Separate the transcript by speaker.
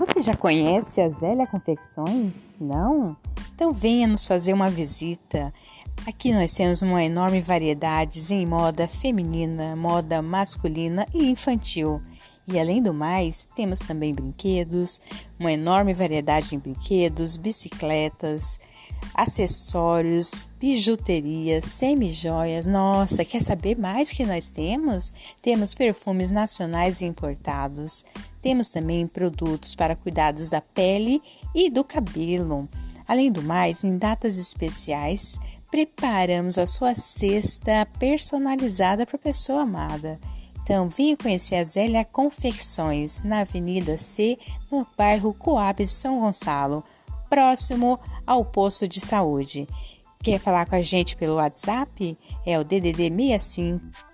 Speaker 1: Você já conhece a Zélia Confecções? Não? Então venha nos fazer uma visita. Aqui nós temos uma enorme variedade em moda feminina, moda masculina e infantil. E além do mais, temos também brinquedos, uma enorme variedade em brinquedos, bicicletas, acessórios, bijuterias, semi-joias. Nossa, quer saber mais que nós temos? Temos perfumes nacionais e importados. Temos também produtos para cuidados da pele e do cabelo. Além do mais, em datas especiais, preparamos a sua cesta personalizada para a pessoa amada. Então, venha conhecer a Zélia Confecções, na Avenida C, no bairro Coab São Gonçalo, próximo ao posto de saúde. Quer falar com a gente pelo WhatsApp? É o DDD 65